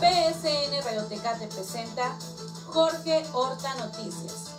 PSN Radiotecate presenta Jorge Horta Noticias.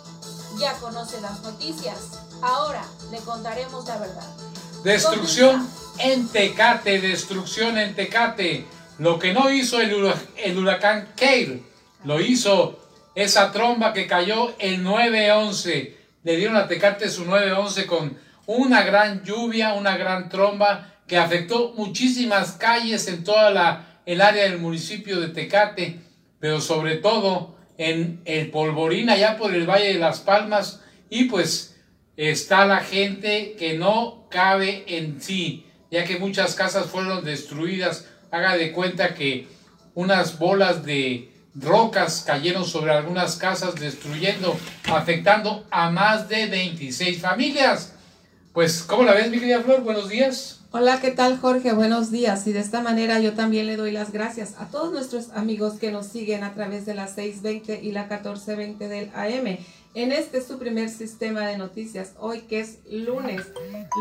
Ya conoce las noticias, ahora le contaremos la verdad. Destrucción en Tecate, destrucción en Tecate. Lo que no hizo el, huracán Kale, lo hizo esa tromba que cayó el 9-11. Le dieron a Tecate su 9-11 con una gran lluvia, una gran tromba que afectó muchísimas calles en toda la el área del municipio de Tecate, pero sobre todo en el Polvorín, allá por el Valle de las Palmas, y pues está la gente que no cabe en sí, ya que muchas casas fueron destruidas. Haga de cuenta que unas bolas de rocas cayeron sobre algunas casas, destruyendo, afectando a más de 26 familias. Pues, ¿cómo la ves, mi querida Flor? Buenos días. Hola, ¿qué tal Jorge? Buenos días. Y de esta manera yo también le doy las gracias a todos nuestros amigos que nos siguen a través de las 6.20 y la 14.20 del AM. En este su primer sistema de noticias, hoy que es lunes,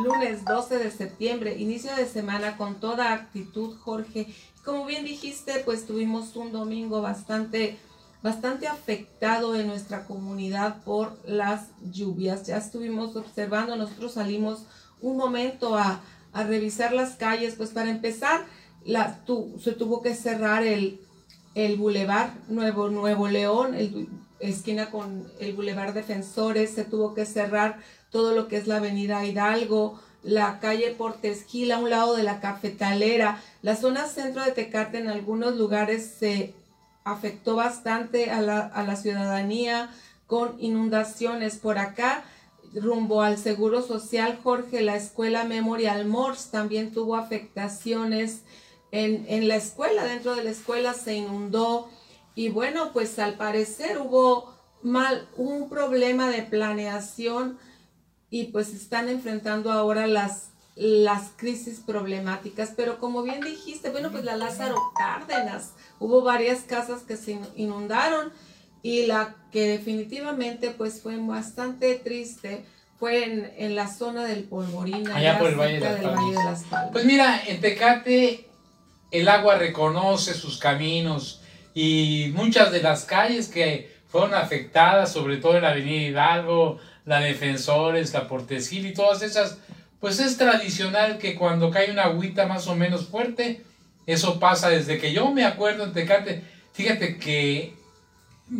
lunes 12 de septiembre, inicio de semana con toda actitud, Jorge. Como bien dijiste, pues tuvimos un domingo bastante bastante afectado en nuestra comunidad por las lluvias. Ya estuvimos observando, nosotros salimos un momento a, a revisar las calles, pues para empezar, la, se tuvo que cerrar el, el Boulevard Nuevo, Nuevo León, el, esquina con el Boulevard Defensores, se tuvo que cerrar todo lo que es la Avenida Hidalgo, la calle Portes Gil a un lado de la cafetalera, la zona centro de Tecate en algunos lugares se afectó bastante a la, a la ciudadanía con inundaciones. Por acá rumbo al Seguro Social, Jorge, la escuela Memorial Morse también tuvo afectaciones en, la escuela, dentro de la escuela se inundó y bueno, pues al parecer hubo mal, un problema de planeación y pues están enfrentando ahora las, las crisis problemáticas. Pero como bien dijiste, bueno, pues la Lázaro Cárdenas, hubo varias casas que se inundaron y la que definitivamente pues fue bastante triste fue en, la zona del Polvorín, allá, por el Valle, de las, Palmas. Pues mira, en Tecate el agua reconoce sus caminos y muchas de las calles que fueron afectadas, sobre todo en la Avenida Hidalgo, la Defensores, la Portesil y todas esas, pues es tradicional que cuando cae una agüita más o menos fuerte, eso pasa desde que yo me acuerdo en Tecate. Fíjate que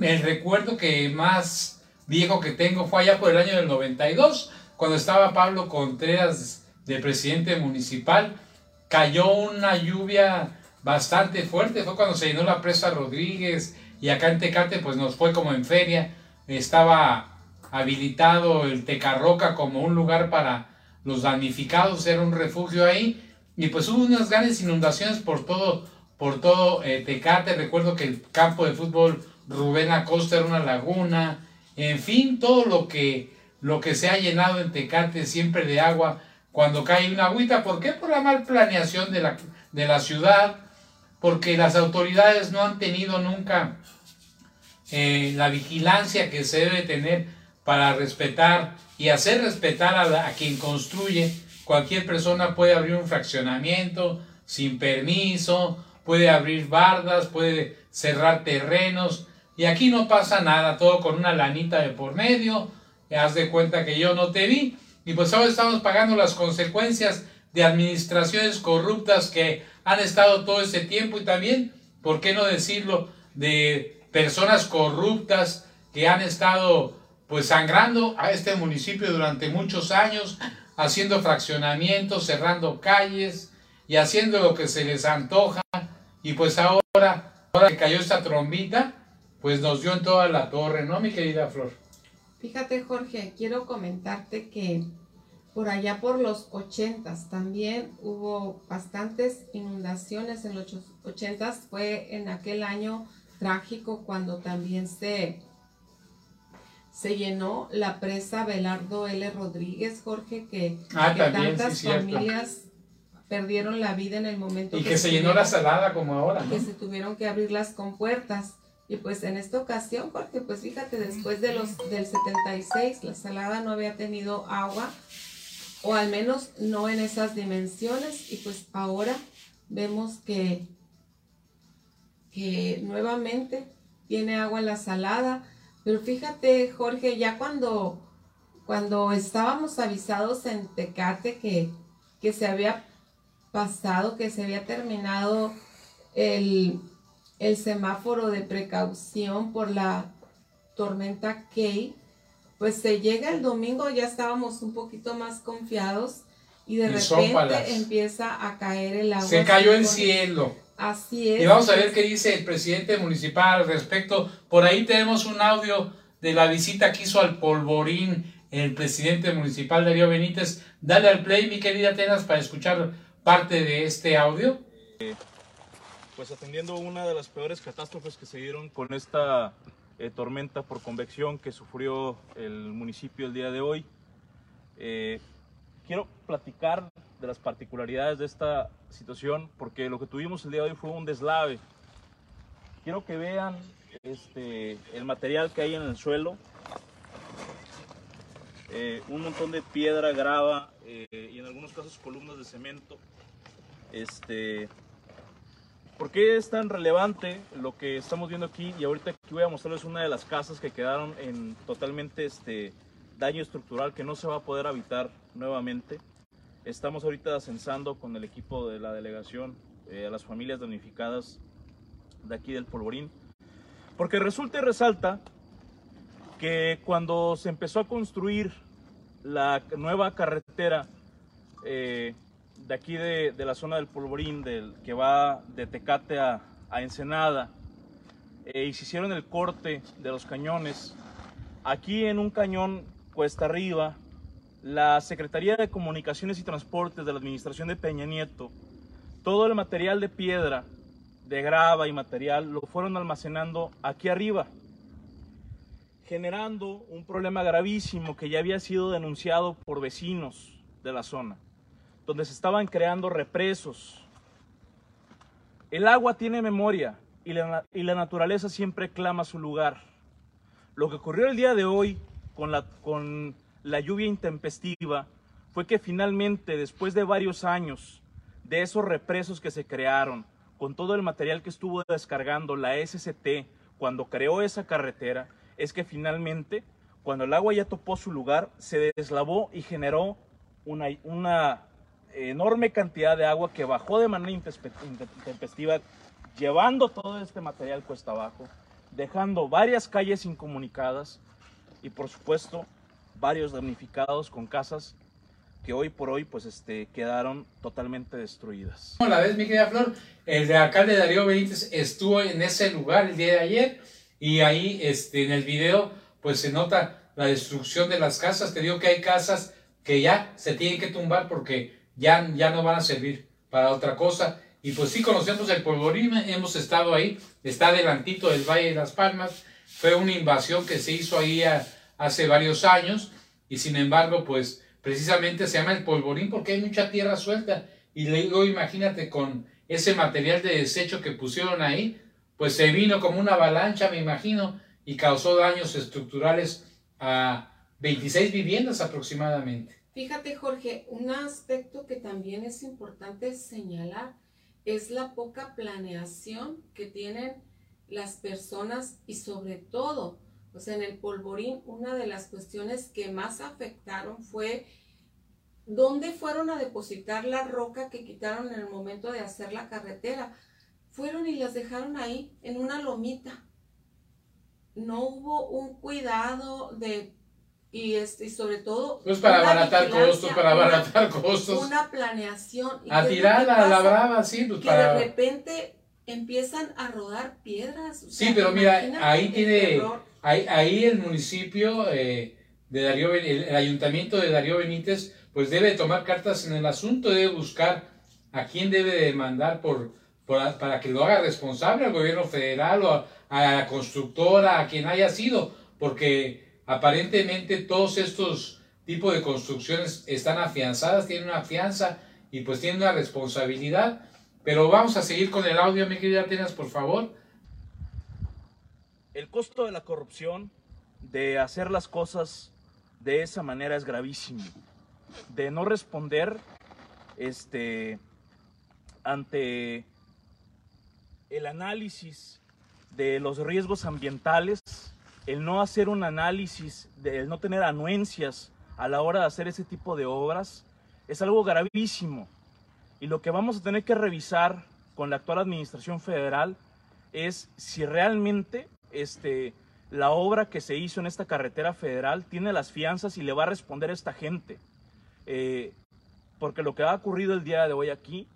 el recuerdo que más viejo que tengo fue allá por el año del 92, cuando estaba Pablo Contreras de presidente municipal. Cayó una lluvia bastante fuerte, fue cuando se llenó la presa Rodríguez y acá en Tecate pues nos fue como en feria. Estaba habilitado el Tecarroca como un lugar para los damnificados, era un refugio ahí. Y pues hubo unas grandes inundaciones por todo, por todo eh, Tecate. Recuerdo que el campo de fútbol Rubén Acosta era una laguna, en fin, todo lo que, lo que se ha llenado en Tecate siempre de agua cuando cae una agüita. ¿Por qué? Por la mal planeación de la, de la ciudad, porque las autoridades no han tenido nunca eh, la vigilancia que se debe tener para respetar y hacer respetar a, a quien construye. Cualquier persona puede abrir un fraccionamiento sin permiso, puede abrir bardas, puede cerrar terrenos y aquí no pasa nada, todo con una lanita de por medio. Haz de cuenta que yo no te vi. Y pues ahora estamos pagando las consecuencias de administraciones corruptas que han estado todo ese tiempo y también, ¿por qué no decirlo?, de personas corruptas que han estado pues sangrando a este municipio durante muchos años, haciendo fraccionamientos, cerrando calles y haciendo lo que se les antoja. Y pues ahora, ahora que cayó esta trombita, pues nos dio en toda la torre, ¿no, mi querida Flor? Fíjate, Jorge, quiero comentarte que por allá por los ochentas también hubo bastantes inundaciones en los ochentas. Fue en aquel año trágico cuando también se, se llenó la presa Belardo L. Rodríguez, Jorge, que, ah, tantas familias perdieron la vida en el momento. Y que, se llenó la salada como ahora. Que se tuvieron que abrir las compuertas. Y pues en esta ocasión, porque pues fíjate, después de los del 76, la salada no había tenido agua, o al menos no en esas dimensiones, y pues ahora vemos que que nuevamente tiene agua en la salada. Pero fíjate, Jorge, ya cuando, cuando estábamos avisados en Tecate que, que se había pasado, que se había terminado el, el semáforo de precaución por la tormenta Kay, pues se llega el domingo, ya estábamos un poquito más confiados y de repente empieza a caer el agua. Se cayó el cielo. Así es. Y vamos a ver qué dice el presidente municipal al respecto. Por ahí tenemos un audio de la visita que hizo al Polvorín el presidente municipal Darío Benítez. Dale al play, mi querida Tenas, para escuchar parte de este audio. Pues atendiendo una de las peores catástrofes que se dieron con esta eh, tormenta por convección que sufrió el municipio el día de hoy. Eh, quiero platicar de las particularidades de esta situación porque lo que tuvimos el día de hoy fue un deslave. Quiero que vean este, el material que hay en el suelo. Eh, un montón de piedra, grava y en algunos casos columnas de cemento. Este, ¿Por qué es tan relevante lo que estamos viendo aquí? Y ahorita aquí voy a mostrarles una de las casas que quedaron en totalmente este daño estructural que no se va a poder habitar nuevamente. Estamos ahorita censando con el equipo de la delegación eh, a las familias damnificadas de aquí del Polvorín. Porque resulta y resalta que cuando se empezó a construir la nueva carretera eh, de aquí de, la zona del Polvorín, del, que va de Tecate a, Ensenada, eh, y se hicieron el corte de los cañones. Aquí en un cañón cuesta arriba, la Secretaría de Comunicaciones y Transportes de la Administración de Peña Nieto, todo el material de piedra, de grava y material, lo fueron almacenando aquí arriba, generando un problema gravísimo que ya había sido denunciado por vecinos de la zona donde se estaban creando represos. El agua tiene memoria y la, y la naturaleza siempre clama su lugar. Lo que ocurrió el día de hoy con la, con la lluvia intempestiva fue que finalmente, después de varios años de esos represos que se crearon, con todo el material que estuvo descargando la SCT cuando creó esa carretera, es que finalmente, cuando el agua ya topó su lugar, se deslavó y generó una, una enorme cantidad de agua que bajó de manera intempestiva, llevando todo este material cuesta abajo, dejando varias calles incomunicadas y por supuesto varios damnificados con casas que hoy por hoy pues este, quedaron totalmente destruidas. Como la vez, mi querida Flor, el alcalde Darío Benítez estuvo en ese lugar el día de ayer y ahí este, en el video pues se nota la destrucción de las casas. Te digo que hay casas que ya se tienen que tumbar porque ya, ya no van a servir para otra cosa. Y pues sí conocemos el polvorín, hemos estado ahí, está adelantito del Valle de las Palmas, fue una invasión que se hizo ahí hace varios años y sin embargo pues precisamente se llama el polvorín porque hay mucha tierra suelta y luego imagínate con ese material de desecho que pusieron ahí, pues se vino como una avalancha me imagino y causó daños estructurales a 26 viviendas aproximadamente. Fíjate, Jorge, un aspecto que también es importante señalar es la poca planeación que tienen las personas y sobre todo, o sea, en el polvorín, una de las cuestiones que más afectaron fue dónde fueron a depositar la roca que quitaron en el momento de hacer la carretera. Fueron y las dejaron ahí en una lomita. No hubo un cuidado de y, este, y sobre todo... Pues para abaratar costos, para abaratar costos. Una planeación. a tirarla a la brava, sí, pues que de repente empiezan a rodar piedras. sí, pero mira, ahí tiene, ahí, ahí el municipio eh, de Darío, el, ayuntamiento de Darío Benítez, pues debe tomar cartas en el asunto, debe buscar a quién debe demandar por, por para que lo haga responsable al gobierno federal o a la constructora, a quien haya sido, porque Aparentemente todos estos tipos de construcciones están afianzadas, tienen una fianza y pues tienen una responsabilidad. Pero vamos a seguir con el audio, mi querida Atenas, por favor. El costo de la corrupción, de hacer las cosas de esa manera es gravísimo. De no responder este, ante el análisis de los riesgos ambientales, el no hacer un análisis, el no tener anuencias a la hora de hacer ese tipo de obras, es algo gravísimo. Y lo que vamos a tener que revisar con la actual administración federal es si realmente este, la obra que se hizo en esta carretera federal tiene las fianzas y le va a responder a esta gente. Eh, porque lo que ha ocurrido el día de hoy aquí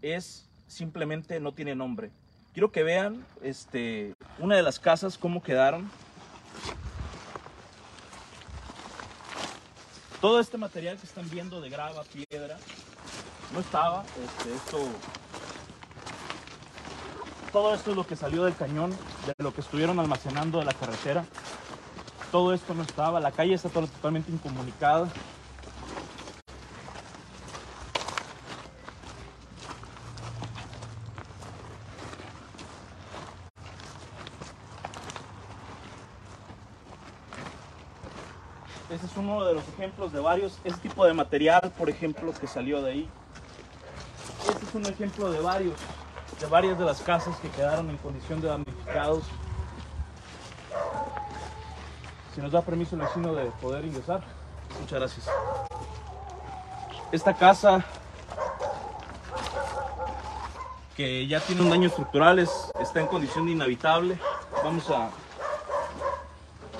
es simplemente no tiene nombre. Quiero que vean este, una de las casas, cómo quedaron. Todo este material que están viendo de grava, piedra, no estaba. Este, esto, todo esto es lo que salió del cañón, de lo que estuvieron almacenando de la carretera. Todo esto no estaba. La calle está totalmente incomunicada. Uno de los ejemplos de varios. Este tipo de material, por ejemplo, que salió de ahí. Este es un ejemplo de varios, de varias de las casas que quedaron en condición de damnificados. Si nos da permiso el vecino de poder ingresar. Muchas gracias. Esta casa que ya tiene un daño estructural, está en condición de inhabitable. Vamos a,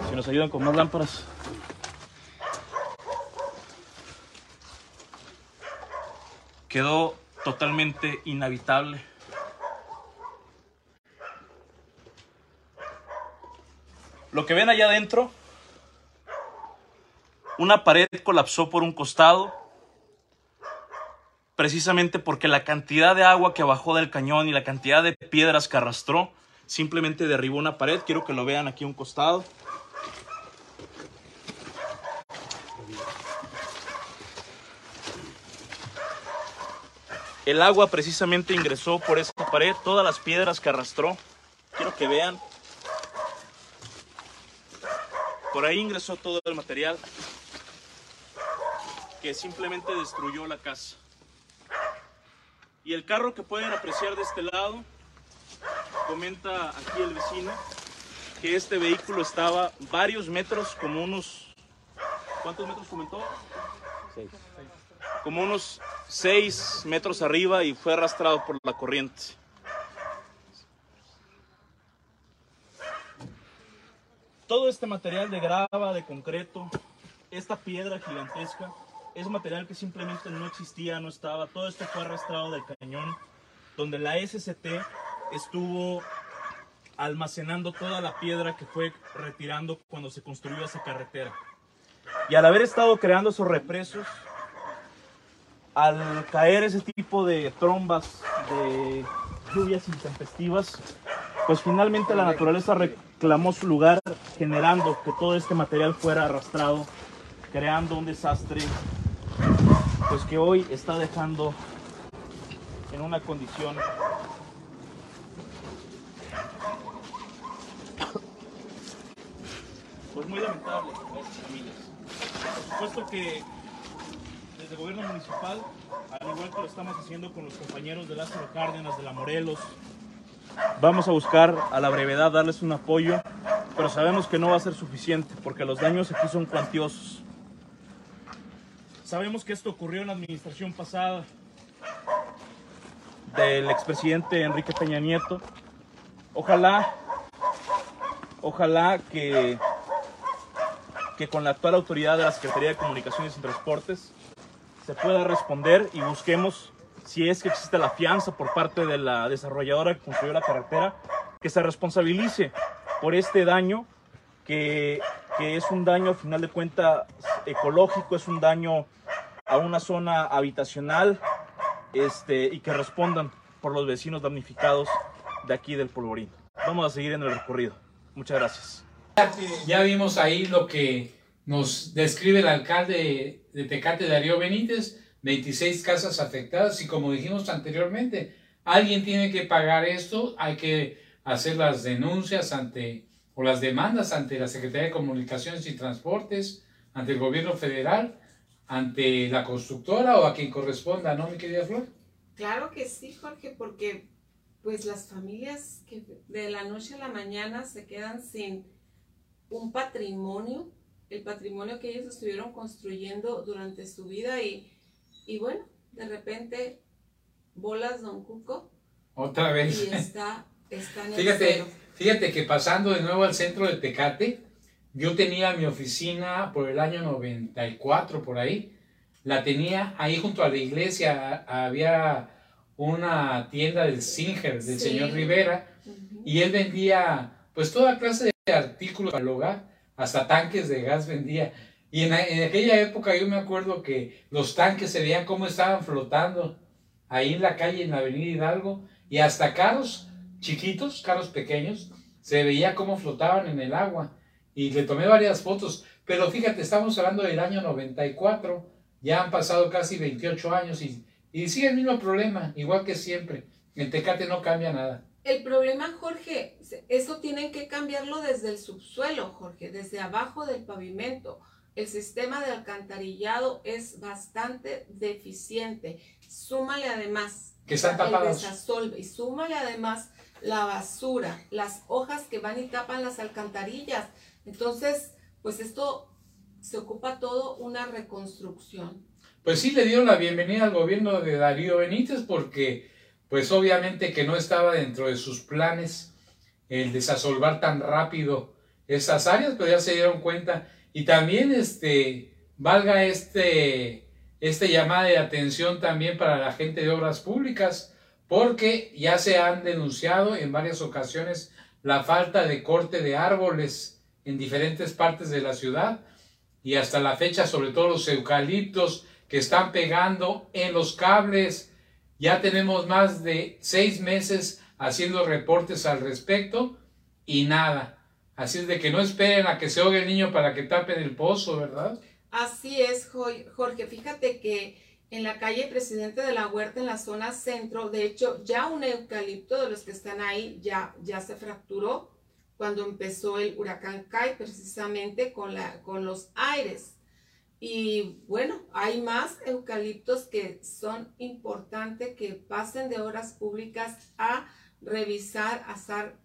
si nos ayudan con más lámparas. Quedó totalmente inhabitable. Lo que ven allá adentro, una pared colapsó por un costado, precisamente porque la cantidad de agua que bajó del cañón y la cantidad de piedras que arrastró simplemente derribó una pared. Quiero que lo vean aquí a un costado. El agua precisamente ingresó por esta pared, todas las piedras que arrastró. Quiero que vean. Por ahí ingresó todo el material que simplemente destruyó la casa. Y el carro que pueden apreciar de este lado, comenta aquí el vecino, que este vehículo estaba varios metros, como unos... ¿Cuántos metros comentó? Seis como unos 6 metros arriba y fue arrastrado por la corriente. Todo este material de grava, de concreto, esta piedra gigantesca, es material que simplemente no existía, no estaba. Todo esto fue arrastrado del cañón, donde la SCT estuvo almacenando toda la piedra que fue retirando cuando se construyó esa carretera. Y al haber estado creando esos represos, al caer ese tipo de trombas de lluvias intempestivas, pues finalmente la naturaleza reclamó su lugar generando que todo este material fuera arrastrado, creando un desastre, pues que hoy está dejando en una condición pues muy lamentable para estas familias. Por supuesto que desde el gobierno municipal, al igual que lo estamos haciendo con los compañeros de Lázaro Cárdenas, de la Morelos, vamos a buscar a la brevedad darles un apoyo, pero sabemos que no va a ser suficiente porque los daños aquí son cuantiosos. Sabemos que esto ocurrió en la administración pasada del expresidente Enrique Peña Nieto. Ojalá, ojalá que, que con la actual autoridad de la Secretaría de Comunicaciones y Transportes se pueda responder y busquemos si es que existe la fianza por parte de la desarrolladora que construyó la carretera, que se responsabilice por este daño, que, que es un daño, a final de cuentas, ecológico, es un daño a una zona habitacional, este, y que respondan por los vecinos damnificados de aquí del Polvorín. Vamos a seguir en el recorrido. Muchas gracias. Ya vimos ahí lo que nos describe el alcalde de Tecate, Darío Benítez, 26 casas afectadas y como dijimos anteriormente, alguien tiene que pagar esto, hay que hacer las denuncias ante o las demandas ante la Secretaría de Comunicaciones y Transportes, ante el gobierno federal, ante la constructora o a quien corresponda, ¿no, mi querida Flor? Claro que sí, Jorge, porque pues las familias que de la noche a la mañana se quedan sin un patrimonio, el patrimonio que ellos estuvieron construyendo durante su vida y, y bueno, de repente bolas Don Cuco. Otra vez. Y está, está en el fíjate, fíjate que pasando de nuevo al centro de Tecate, yo tenía mi oficina por el año 94, por ahí. La tenía ahí junto a la iglesia. Había una tienda del Singer, del señor Rivera, y él vendía pues toda clase de artículos para el hogar, hasta tanques de gas vendía. Y en, en, aquella época yo me acuerdo que los tanques se veían cómo estaban flotando ahí en la calle, en la avenida Hidalgo, y hasta carros chiquitos, carros pequeños, se veía cómo flotaban en el agua. Y le tomé varias fotos, pero fíjate, estamos hablando del año 94, ya han pasado casi 28 años y, y sigue el mismo problema, igual que siempre. En Tecate no cambia nada. El problema, Jorge, eso tienen que cambiarlo desde el subsuelo, Jorge, desde abajo del pavimento. El sistema de alcantarillado es bastante deficiente. Súmale además que están tapados. y súmale además la basura, las hojas que van y tapan las alcantarillas. Entonces, pues esto se ocupa todo una reconstrucción. Pues sí, le dieron la bienvenida al gobierno de Darío Benítez porque, pues obviamente que no estaba dentro de sus planes el desasolvar tan rápido esas áreas, pero ya se dieron cuenta. Y también, este, valga este, este llamada de atención también para la gente de obras públicas, porque ya se han denunciado en varias ocasiones la falta de corte de árboles en diferentes partes de la ciudad y hasta la fecha sobre todo los eucaliptos que están pegando en los cables. Ya tenemos más de seis meses haciendo reportes al respecto y nada. Así es de que no esperen a que se ahogue el niño para que tapen el pozo, ¿verdad? Así es, Jorge. Fíjate que en la calle Presidente de la Huerta, en la zona centro, de hecho, ya un eucalipto de los que están ahí ya, ya se fracturó cuando empezó el huracán Kai, precisamente con, la, con los aires. Y bueno, hay más eucaliptos que son importantes que pasen de obras públicas a revisar, a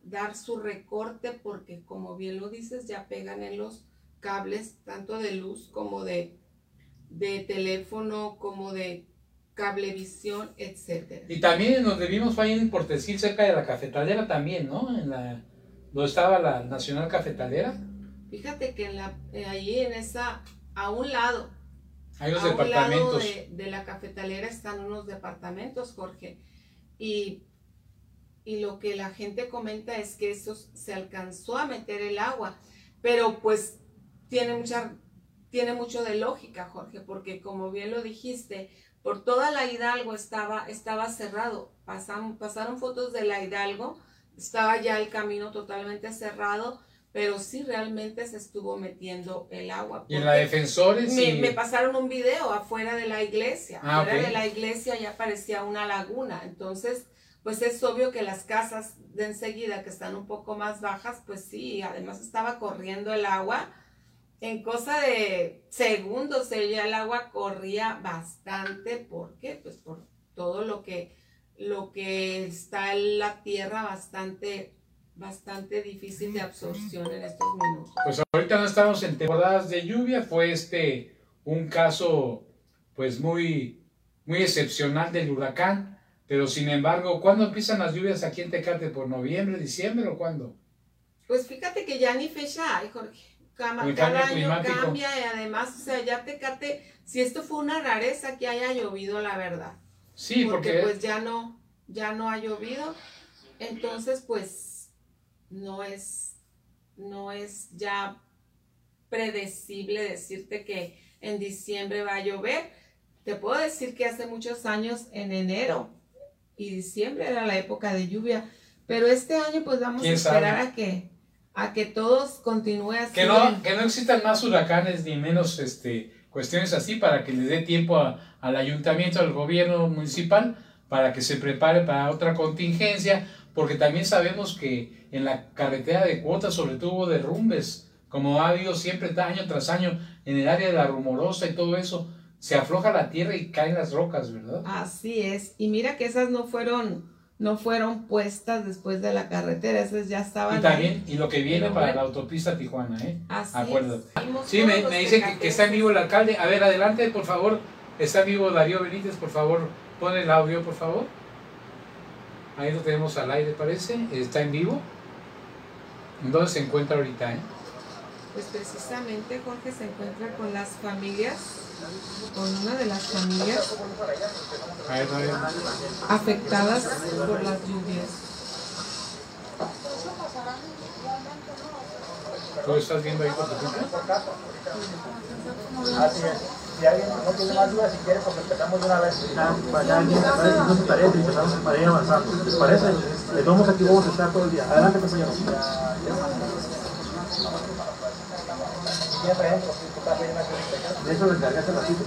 dar su recorte, porque como bien lo dices, ya pegan en los cables, tanto de luz como de, de teléfono, como de cablevisión, etcétera. Y también nos debimos fue en Portesil, cerca de la cafetalera también, ¿no? En la, donde estaba la Nacional Cafetalera. Fíjate que en la, eh, ahí en esa, a un lado, hay unos departamentos. de, de, la cafetalera están unos departamentos, Jorge. Y, y lo que la gente comenta es que eso se alcanzó a meter el agua. Pero pues tiene, mucha, tiene mucho de lógica, Jorge, porque como bien lo dijiste, por toda la Hidalgo estaba, estaba cerrado. Pasaron, pasaron fotos de la Hidalgo, estaba ya el camino totalmente cerrado, pero sí realmente se estuvo metiendo el agua. Y en la Defensores. Me, me, pasaron un video afuera de la iglesia. Ah, afuera de la iglesia ya parecía una laguna. Entonces, pues es obvio que las casas de enseguida que están un poco más bajas, pues sí, además estaba corriendo el agua en cosa de segundos ella el agua corría bastante porque pues por todo lo que lo que está en la tierra bastante bastante difícil de absorción en estos minutos. Pues ahorita no estamos en temporadas de lluvia, fue este un caso pues muy muy excepcional del huracán, pero sin embargo, ¿cuándo empiezan las lluvias aquí en Tecate? ¿Por noviembre, diciembre o cuándo? Pues fíjate que ya ni fecha hay, Jorge cada, año cambia y además, o sea, ya Tecate, si esto fue una rareza que haya llovido, la verdad. Sí, porque, pues ya no, ya no ha llovido, entonces pues no es, no es ya predecible decirte que en diciembre va a llover. Te puedo decir que hace muchos años en enero y diciembre era la época de lluvia, pero este año pues vamos a esperar a que a que todos continúen así. Que no, que no existan más huracanes ni menos este, cuestiones así para que le dé tiempo al ayuntamiento, al gobierno municipal, para que se prepare para otra contingencia, porque también sabemos que en la carretera de cuotas sobre todo hubo derrumbes, como ha habido siempre año tras año en el área de la rumorosa y todo eso, se afloja la tierra y caen las rocas, ¿verdad? Así es, y mira que esas no fueron no fueron puestas después de la carretera, esas ya estaban. Y también, y lo que viene para la autopista Tijuana, ¿eh? Así Acuérdate. Es. Sí, me, me dice que, que, está en vivo el alcalde. A ver, adelante, por favor. Está en vivo Darío Benítez, por favor. Pon el audio, por favor. Ahí lo tenemos al aire, parece. Está en vivo. ¿Dónde se encuentra ahorita, eh? Pues precisamente Jorge se encuentra con las familias, con una de las familias afectadas por las lluvias. ¿Tú estás viendo ahí por tu cuenta? Si alguien no tiene más dudas, si quiere, pues empezamos de una vez. Para alguien me parece que tarea y empezamos para ir avanzando. ¿Les parece? Les vamos aquí, vamos a estar todo el día. Adelante, compañeros. De eso les cargaste la cita,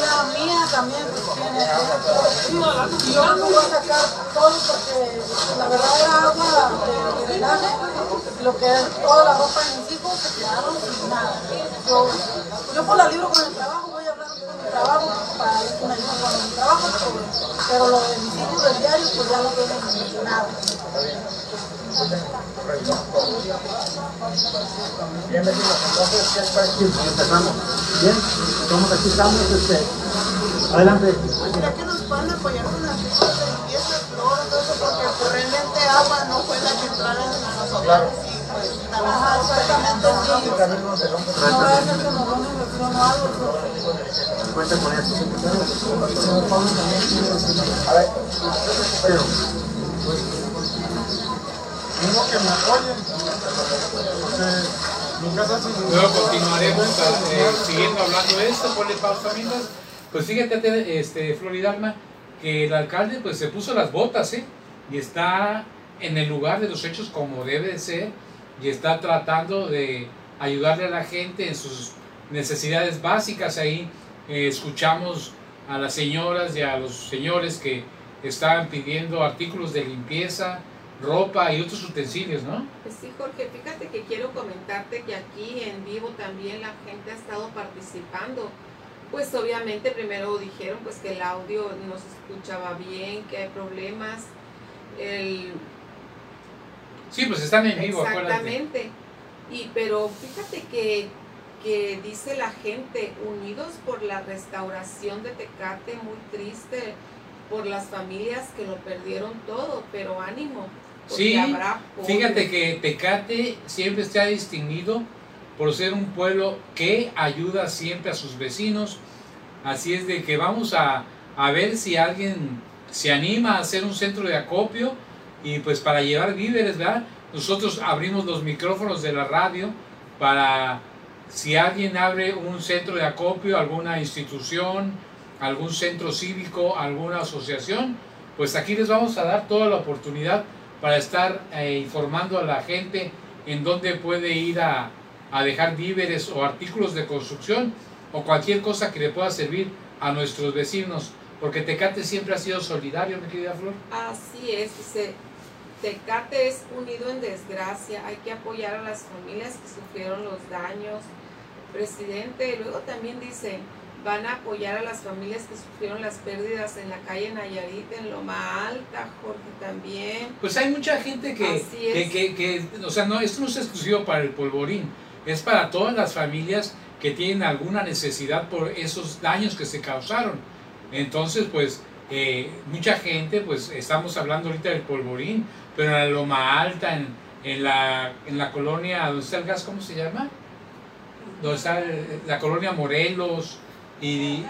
La mía también Yo no voy a sacar todo porque la verdad era agua de drenaje, lo que es toda la ropa de mis hijos se quedaron sin nada. Yo, por la libro con el trabajo, voy a hablar con mi trabajo para ir con el con mi trabajo, pero, pero lo de mis hijos del diario pues ya no tienen nada. Bien, vecinos, entonces, ¿qué les parece? Empezamos. Bien, aquí estamos, este, adelante. ¿Será que nos pueden apoyar con las de limpieza, cloro, todo eso? Porque pues, realmente agua no fue la que entrara en los Claro. hogares y pues, Ajá, exactamente, sí. No a que nos o algo, Cuenta con esto. A ver, pero, Que me apoyen. Nunca se hace Luego continuaremos eh, siguiendo hablando de esto. Ponle pausa mientras. Pues fíjate, este, Floridalma, que el alcalde pues se puso las botas, ¿eh? Y está en el lugar de los hechos como debe de ser y está tratando de ayudarle a la gente en sus necesidades básicas. Ahí eh, escuchamos a las señoras y a los señores que estaban pidiendo artículos de limpieza, ropa y otros utensilios, ¿no? Pues sí, Jorge, fíjate que quiero comentarte que aquí en vivo también la gente ha estado participando. Pues obviamente primero dijeron pues que el audio no se escuchaba bien, que hay problemas. El, Sí, pues están en vivo, acuérdate. exactamente. Y pero fíjate que, que dice la gente, unidos por la restauración de Tecate, muy triste por las familias que lo perdieron todo, pero ánimo. Sí. Fíjate que Tecate siempre se ha distinguido por ser un pueblo que ayuda siempre a sus vecinos. Así es de que vamos a, a ver si alguien se anima a hacer un centro de acopio y pues para llevar víveres, ¿verdad? Nosotros abrimos los micrófonos de la radio para si alguien abre un centro de acopio, alguna institución, algún centro cívico, alguna asociación, pues aquí les vamos a dar toda la oportunidad para estar eh, informando a la gente en dónde puede ir a, a dejar víveres o artículos de construcción o cualquier cosa que le pueda servir a nuestros vecinos, porque Tecate siempre ha sido solidario, mi querida Flor. Así es, dice, Tecate es unido en desgracia, hay que apoyar a las familias que sufrieron los daños. Presidente, luego también dice, van a apoyar a las familias que sufrieron las pérdidas en la calle Nayarit, en Loma Alta, Jorge también. Pues hay mucha gente que, es. que, que- o sea, no, esto no es exclusivo para el polvorín, es para todas las familias que tienen alguna necesidad por esos daños que se causaron. Entonces, pues, eh, mucha gente, pues, estamos hablando ahorita del polvorín, pero en la Loma Alta, en, en la, en la colonia, ¿dónde está el gas? ¿Cómo se llama? Donde está el- la colonia Morelos y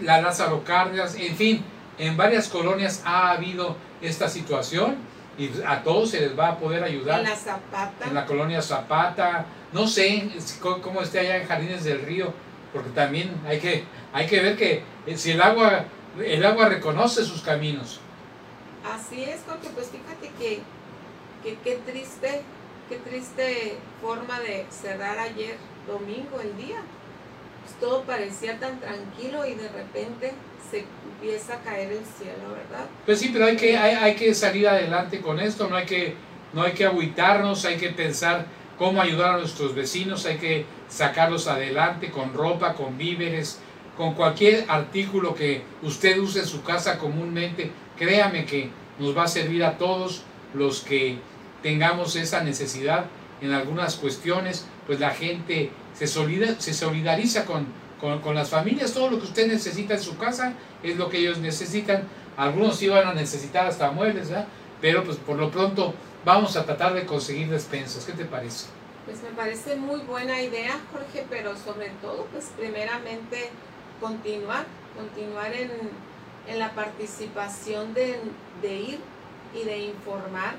la Lázaro Cárdenas, en fin, en varias colonias ha habido esta situación y a todos se les va a poder ayudar. En la Zapata. En la colonia Zapata, no sé cómo esté allá en Jardines del Río, porque también hay que, hay que ver que eh, si el agua, el agua reconoce sus caminos. Así es, porque pues fíjate que, que qué triste, qué triste forma de cerrar ayer domingo el día. Todo parecía tan tranquilo y de repente se empieza a caer el cielo, ¿verdad? Pues sí, pero hay que, hay, hay que salir adelante con esto, no hay que, no hay que agüitarnos, hay que pensar cómo ayudar a nuestros vecinos, hay que sacarlos adelante con ropa, con víveres, con cualquier artículo que usted use en su casa comúnmente, créame que nos va a servir a todos los que tengamos esa necesidad en algunas cuestiones, pues la gente se, solidariza con, con, las familias, todo lo que usted necesita en su casa es lo que ellos necesitan, algunos iban a necesitar hasta muebles, pero pues por lo pronto vamos a tratar de conseguir despensas, ¿qué te parece? Pues me parece muy buena idea, Jorge, pero sobre todo, pues primeramente continuar, continuar en, en la participación de, de, ir y de informar,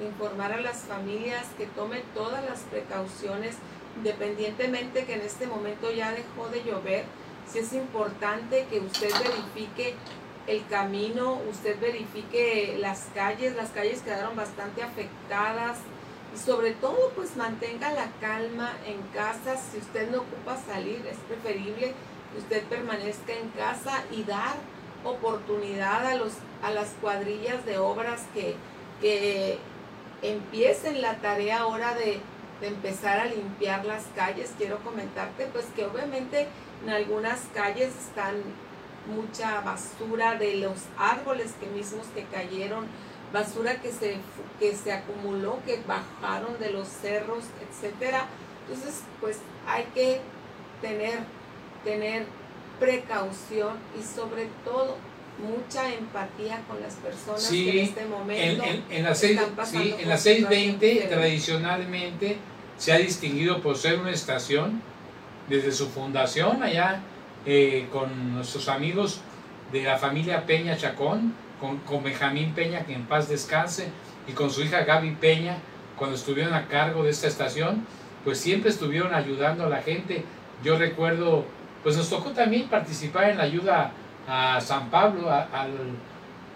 informar a las familias que tomen todas las precauciones, independientemente que en este momento ya dejó de llover, si es importante que usted verifique el camino, usted verifique las calles, las calles quedaron bastante afectadas y sobre todo pues mantenga la calma en casa, si usted no ocupa salir es preferible usted permanezca en casa y dar oportunidad a, los, a las cuadrillas de obras que, que empiecen la tarea ahora de, de, empezar a limpiar las calles. Quiero comentarte pues que obviamente en algunas calles están mucha basura de los árboles que mismos que cayeron, basura que se, que se acumuló, que bajaron de los cerros, etcétera. Entonces, pues hay que tener tener precaución y sobre todo mucha empatía con las personas que en este momento en, en, la sí, en la 620 tradicionalmente se ha distinguido por ser una estación desde su fundación allá eh, con nuestros amigos de la familia Peña Chacón, con, con Benjamín Peña, que en paz descanse, y con su hija Gaby Peña, cuando estuvieron a cargo de esta estación, pues siempre estuvieron ayudando a la gente. Yo recuerdo pues nos tocó también participar en la ayuda a San Pablo, al,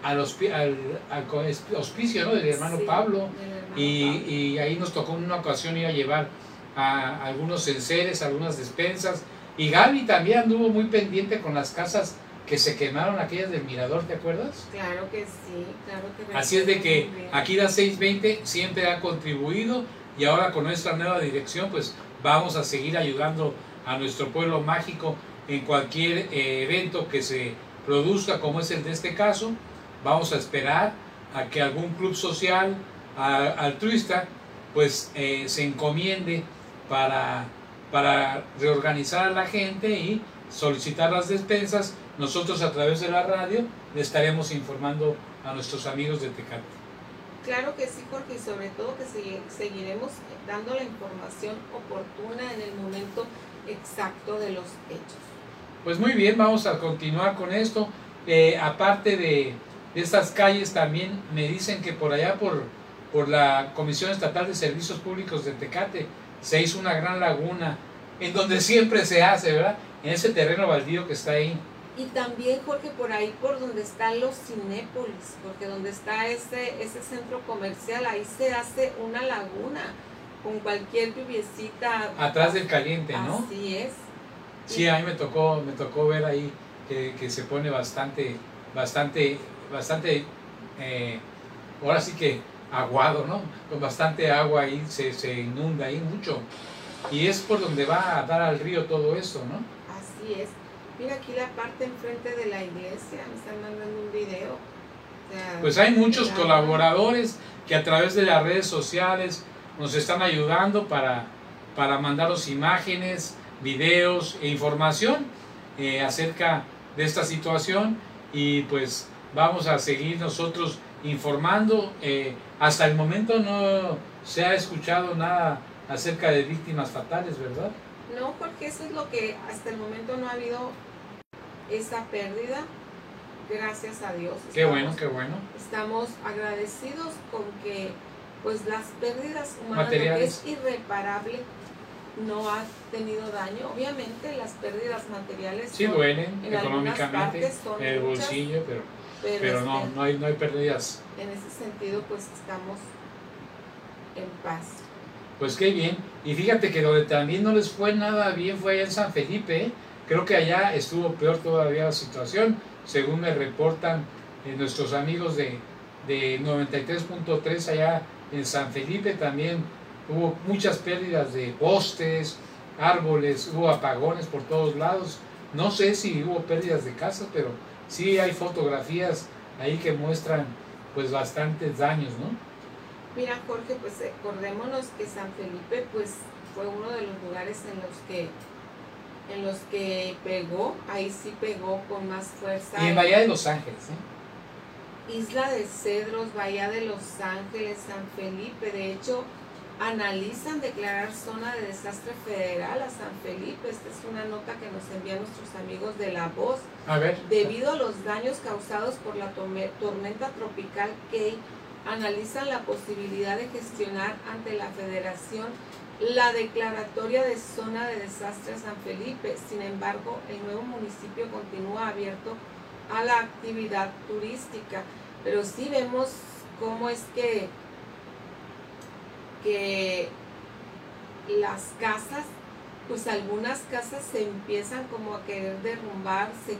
al, hospicio del hermano Pablo, y, ahí nos tocó en una ocasión ir a llevar a algunos enseres, algunas despensas, y Gaby también anduvo muy pendiente con las casas que se quemaron aquellas del Mirador, ¿te acuerdas? Claro que sí, claro que Así es de que aquí la 620 siempre ha contribuido y ahora con nuestra nueva dirección pues vamos a seguir ayudando a nuestro pueblo mágico en cualquier eh, evento que se produzca, como es el de este caso. Vamos a esperar a que algún club social altruista pues eh, se encomiende para, para reorganizar a la gente y solicitar las despensas. Nosotros a través de la radio le estaremos informando a nuestros amigos de Tecate. Claro que sí, Jorge, y sobre todo que seguiremos dando la información oportuna en el momento exacto de los hechos. Pues muy bien, vamos a continuar con esto. Eh, aparte de, estas calles, también me dicen que por allá, por, por la Comisión Estatal de Servicios Públicos de Tecate, se hizo una gran laguna, en donde siempre se hace, ¿verdad? En ese terreno baldío que está ahí. Y también, Jorge, por ahí, por donde están los Cinépolis, porque donde está ese, ese centro comercial, ahí se hace una laguna con cualquier lluviecita. Atrás del caliente, ¿no? Así es. Sí, a mí me tocó, me tocó ver ahí que, se pone bastante, bastante, bastante, eh, ahora sí que aguado, ¿no? Con bastante agua ahí, se, se inunda ahí mucho. Y es por donde va a dar al río todo eso, ¿no? Así es. Mira aquí la parte enfrente de la iglesia, me están mandando un video. pues hay muchos colaboradores que a través de las redes sociales nos están ayudando para, para mandaros imágenes, videos e información eh, acerca de esta situación y pues vamos a seguir nosotros informando. Eh, hasta el momento no se ha escuchado nada acerca de víctimas fatales, ¿verdad? No, porque eso es lo que hasta el momento no ha habido esa pérdida. Gracias a Dios. qué bueno, qué bueno. Estamos agradecidos con que pues las pérdidas humanas es irreparable no ha tenido daño. Obviamente las pérdidas materiales sí duelen económicamente en el bolsillo, pero, pero, no, este, no, hay, no hay pérdidas. En ese sentido, pues estamos en paz. Pues qué bien. Y fíjate que donde también no les fue nada bien fue allá en San Felipe. Creo que allá estuvo peor todavía la situación, según me reportan eh, nuestros amigos de, de 93.3 allá en San Felipe también hubo muchas pérdidas de postes, árboles, hubo apagones por todos lados No sé si hubo pérdidas de casas, pero sí hay fotografías ahí que muestran pues bastantes daños, ¿no? Mira Jorge, pues acordémonos que San Felipe pues fue uno de los lugares en los que en los que pegó, ahí sí pegó con más fuerza. Y en Bahía de Los Ángeles, ¿eh? Isla de Cedros, Bahía de Los Ángeles, San Felipe, de hecho, analizan declarar zona de desastre federal a San Felipe. Esta es una nota que nos envían nuestros amigos de La Voz. A ver. Debido a los daños causados por la tormenta tropical Kay, analizan la posibilidad de gestionar ante la Federación la declaratoria de zona de desastre San Felipe. Sin embargo, el nuevo municipio continúa abierto a la actividad turística. Pero sí vemos cómo es que, que las casas, pues algunas casas se empiezan como a querer derrumbarse,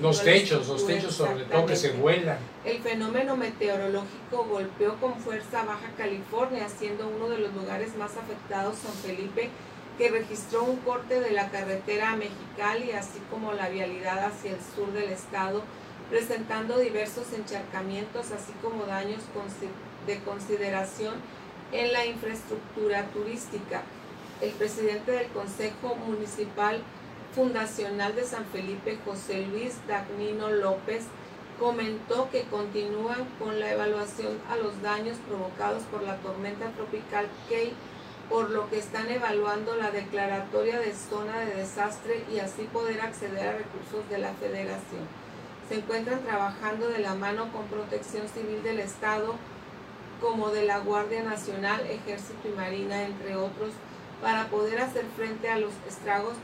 los techos, los techos sobre todo que se vuelan. El fenómeno meteorológico golpeó con fuerza Baja California, siendo uno de los lugares más afectados San Felipe, que registró un corte de la carretera a Mexicali, así como la vialidad hacia el sur del estado, presentando diversos encharcamientos, así como daños de consideración en la infraestructura turística. El presidente del Consejo Municipal fundacional de San Felipe, José Luis Dagnino López, comentó que continúan con la evaluación a los daños provocados por la tormenta tropical Kay, por lo que están evaluando la declaratoria de zona de desastre y así poder acceder a recursos de la federación. Se encuentran trabajando de la mano con Protección Civil del Estado, como de la Guardia Nacional, Ejército y Marina, entre otros, para poder hacer frente a los estragos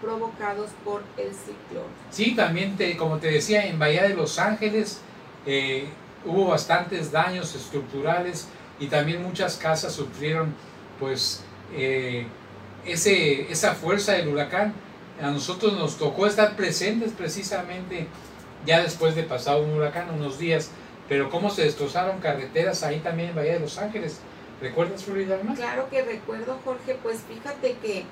provocados por el ciclón. Sí, también, te, como te decía, en Bahía de Los Ángeles eh, hubo bastantes daños estructurales y también muchas casas sufrieron pues eh, ese, esa fuerza del huracán. A nosotros nos tocó estar presentes precisamente ya después de pasado un huracán, unos días, pero cómo se destrozaron carreteras ahí también en Bahía de Los Ángeles. ¿Recuerdas, Florida? Claro que recuerdo, Jorge, pues fíjate que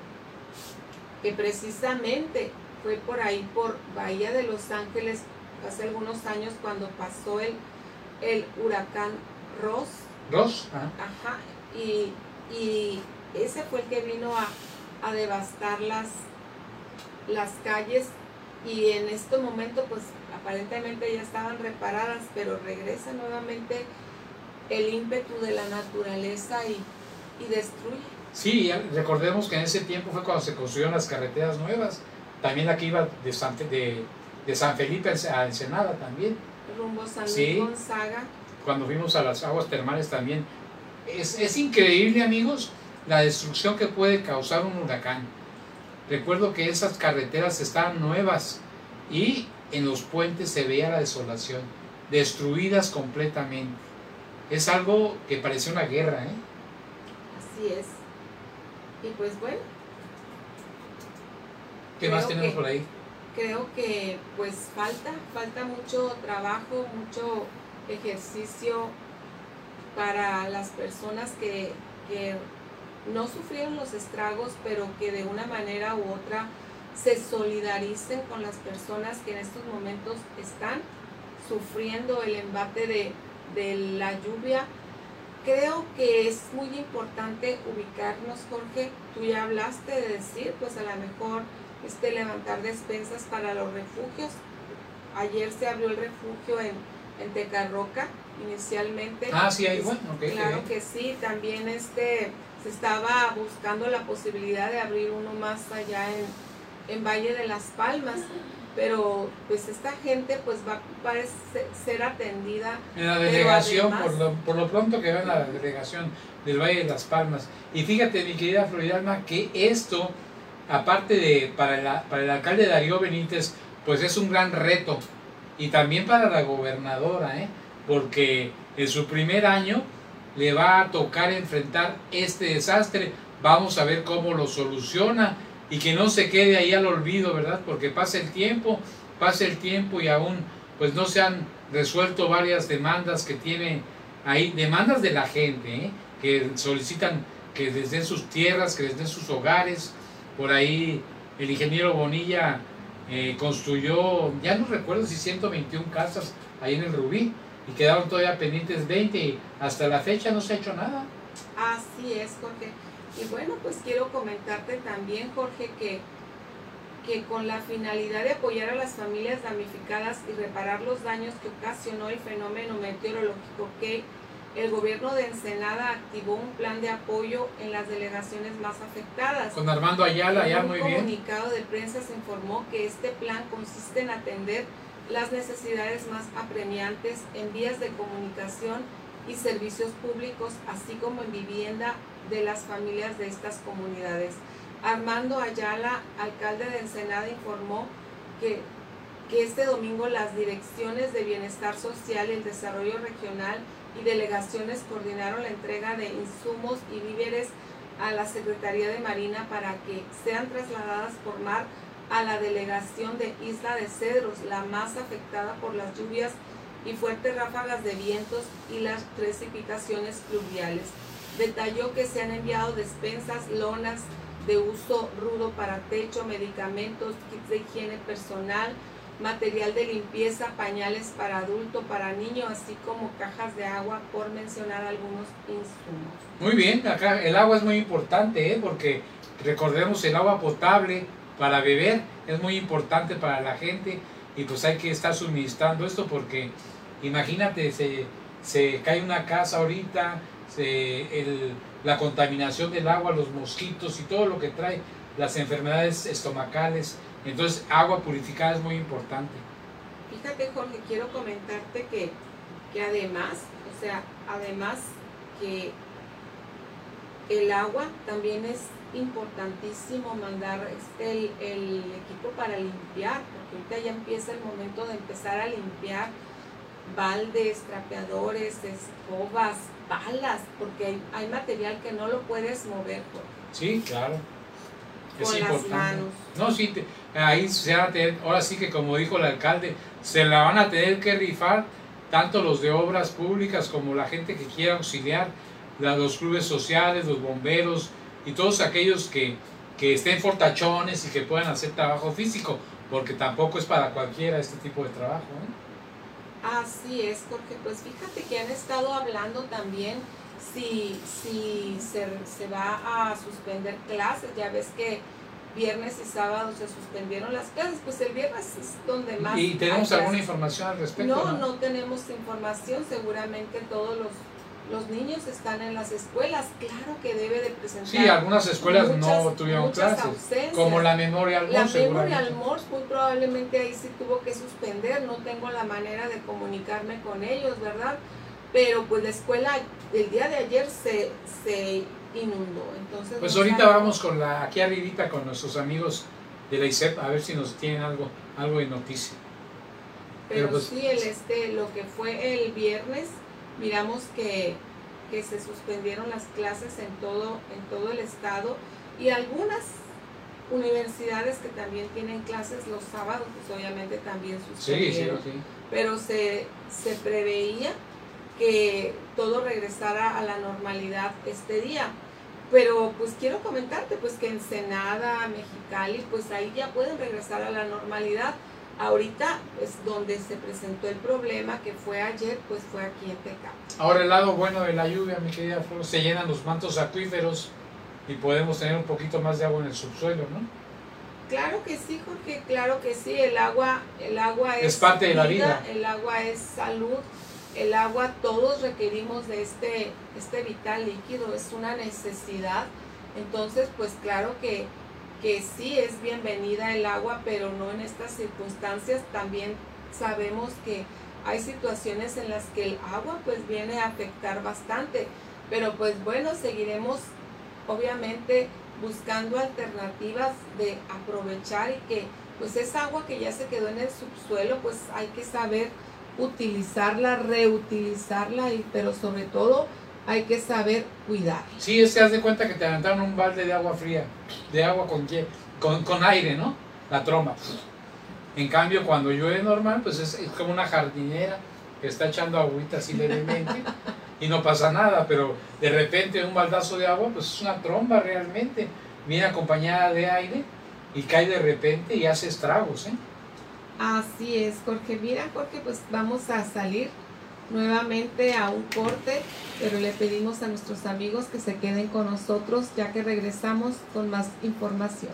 que precisamente fue por ahí, por Bahía de Los Ángeles, hace algunos años cuando pasó el, el huracán Ross. Ross, ajá. y, ese fue el que vino a, devastar las, las calles y en este momento pues aparentemente ya estaban reparadas, pero regresa nuevamente el ímpetu de la naturaleza y, y destruye. Sí, recordemos que en ese tiempo fue cuando se construyeron las carreteras nuevas. También aquí iba de San, de, de San Felipe a Ensenada también. Rumbo San Luis Gonzaga. Cuando fuimos a las aguas termales también. Es, es increíble, amigos, la destrucción que puede causar un huracán. Recuerdo que esas carreteras estaban nuevas y en los puentes se veía la desolación, destruidas completamente. Es algo que parecía una guerra, ¿eh? Así es. Y pues bueno. ¿Qué más tenemos por ahí? Creo que pues falta, falta mucho trabajo, mucho ejercicio para las personas que, que no sufrieron los estragos, pero que de una manera u otra se solidaricen con las personas que en estos momentos están sufriendo el embate de, de la lluvia creo que es muy importante ubicarnos, Jorge. Tú ya hablaste de decir, pues a lo mejor este, levantar despensas para los refugios. Ayer se abrió el refugio en, en Tecarroca inicialmente. Ah, sí, ahí bueno, Claro que sí, también este, se estaba buscando la posibilidad de abrir uno más allá en, en Valle de las Palmas pero pues esta gente pues va a ser atendida. En la delegación, por, lo, por lo pronto que va en la delegación del Valle de las Palmas. Y fíjate, mi querida Floridalma, que esto, aparte de para, para el alcalde Darío Benítez, pues es un gran reto. Y también para la gobernadora, ¿eh? porque en su primer año le va a tocar enfrentar este desastre. Vamos a ver cómo lo soluciona y que no se quede ahí al olvido, ¿verdad? Porque pasa el tiempo, pasa el tiempo y aún pues no se han resuelto varias demandas que tiene ahí, demandas de la gente, ¿eh? que solicitan que les den sus tierras, que les den sus hogares. Por ahí el ingeniero Bonilla eh, construyó, ya no recuerdo si 121 casas ahí en el Rubí y quedaron todavía pendientes 20 y hasta la fecha no se ha hecho nada. Así es, Jorge. Y bueno, pues quiero comentarte también, Jorge, que, que con la finalidad de apoyar a las familias damnificadas y reparar los daños que ocasionó el fenómeno meteorológico que el gobierno de Ensenada activó un plan de apoyo en las delegaciones más afectadas. Con Armando Ayala, ya muy bien. En un comunicado de prensa se informó que este plan consiste en atender las necesidades más apremiantes en vías de comunicación y servicios públicos, así como en vivienda de las familias de estas comunidades. Armando Ayala, alcalde de Ensenada, informó que, que este domingo las direcciones de bienestar social el desarrollo regional y delegaciones coordinaron la entrega de insumos y víveres a la Secretaría de Marina para que sean trasladadas por mar a la delegación de Isla de Cedros, la más afectada por las lluvias y fuertes ráfagas de vientos y las precipitaciones pluviales. Detalló que se han enviado despensas, lonas de uso rudo para techo, medicamentos, kits de higiene personal, material de limpieza, pañales para adulto, para niño, así como cajas de agua, por mencionar algunos insumos. Muy bien, acá el agua es muy importante, ¿eh? porque recordemos el agua potable para beber es muy importante para la gente y pues hay que estar suministrando esto porque imagínate, se, se cae una casa ahorita, se, el, la contaminación del agua, los mosquitos y todo lo que trae, las enfermedades estomacales, entonces, agua purificada es muy importante. Fíjate, Jorge, quiero comentarte que, que además, o sea, además que el agua también es importantísimo mandar este, el, el, equipo para limpiar, porque ahorita ya empieza el momento de empezar a limpiar baldes, trapeadores, escobas, palas, porque hay, hay material que no lo puedes mover. Jorge. Sí, claro. Es con importante. las manos. No, sí, te, ahí se van a tener, ahora sí que como dijo el alcalde, se la van a tener que rifar tanto los de obras públicas como la gente que quiera auxiliar, los clubes sociales, los bomberos y todos aquellos que, que estén fortachones y que puedan hacer trabajo físico, porque tampoco es para cualquiera este tipo de trabajo. ¿eh? Así es, porque pues fíjate que han estado hablando también si, si se, se va a suspender clases, ya ves que viernes y sábado se suspendieron las clases, pues el viernes es donde más... ¿Y tenemos alguna información al respecto? No, no, no tenemos información, seguramente todos los, los niños están en las escuelas, claro que debe de presentar... Sí, algunas escuelas muchas, no tuvieron clases, ausencias. como la Memorial Morse. La Memorial Morse muy probablemente ahí sí tuvo que suspender, no tengo la manera de comunicarme con ellos, ¿verdad? Pero pues la escuela el día de ayer se, se inundó. Entonces, pues ahorita vamos con la, aquí arribita con nuestros amigos de la ICEP a ver si nos tienen algo, algo de noticia. Pero, Pero pues, sí, el este, lo que fue el viernes, miramos que, que se suspendieron las clases en todo, en todo el estado y algunas universidades que también tienen clases los sábados, pues obviamente también suspendieron. Sí, sí, sí. Pero se, se preveía que todo regresara a la normalidad este día. Pero pues quiero comentarte pues que en Senada, Mexicali, pues ahí ya pueden regresar a la normalidad. Ahorita es donde se presentó el problema que fue ayer, pues fue aquí en Tecate. Ahora el lado bueno de la lluvia, mi querida Flor, se llenan los mantos acuíferos y podemos tener un poquito más de agua en el subsuelo, ¿no? Claro que sí, Jorge, claro que sí, el agua, el agua es, es parte de la vida. El agua es salud, el agua todos requerimos de este, este vital líquido, es una necesidad. Entonces, pues claro que, que sí es bienvenida el agua, pero no en estas circunstancias. También sabemos que hay situaciones en las que el agua pues viene a afectar bastante. Pero pues bueno, seguiremos obviamente buscando alternativas de aprovechar y que pues esa agua que ya se quedó en el subsuelo pues hay que saber utilizarla, reutilizarla, y, pero sobre todo hay que saber cuidar. Sí, es que haz de cuenta que te aventaron un balde de agua fría, de agua con, con, con aire, ¿no? La tromba. En cambio, cuando llueve normal, pues es, es, como una jardinera que está echando agüita así levemente y no pasa nada, pero de repente un baldazo de agua, pues es una tromba realmente, viene acompañada de aire y cae de repente y hace estragos, ¿eh? Así es, Jorge. Mira, Jorge, pues vamos a salir nuevamente a un corte, pero le pedimos a nuestros amigos que se queden con nosotros ya que regresamos con más información.